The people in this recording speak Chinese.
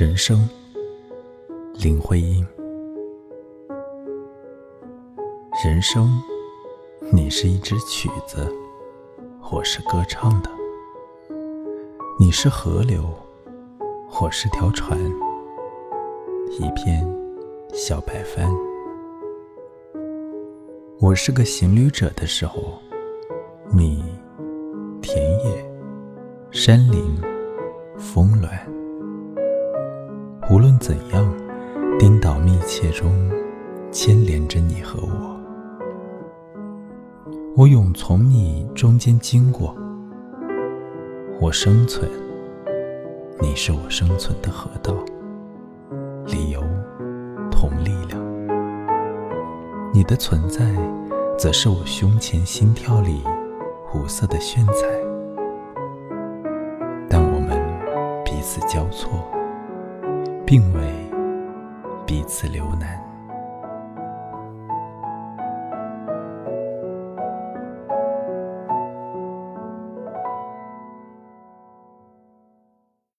人生，林徽因。人生，你是一支曲子，我是歌唱的；你是河流，我是条船，一片小白帆。我是个行旅者的时候，你田野、山林、峰峦。无论怎样，颠倒密切中牵连着你和我。我永从你中间经过。我生存，你是我生存的河道，理由同力量。你的存在，则是我胸前心跳里五色的炫彩。但我们彼此交错。并未彼此留难。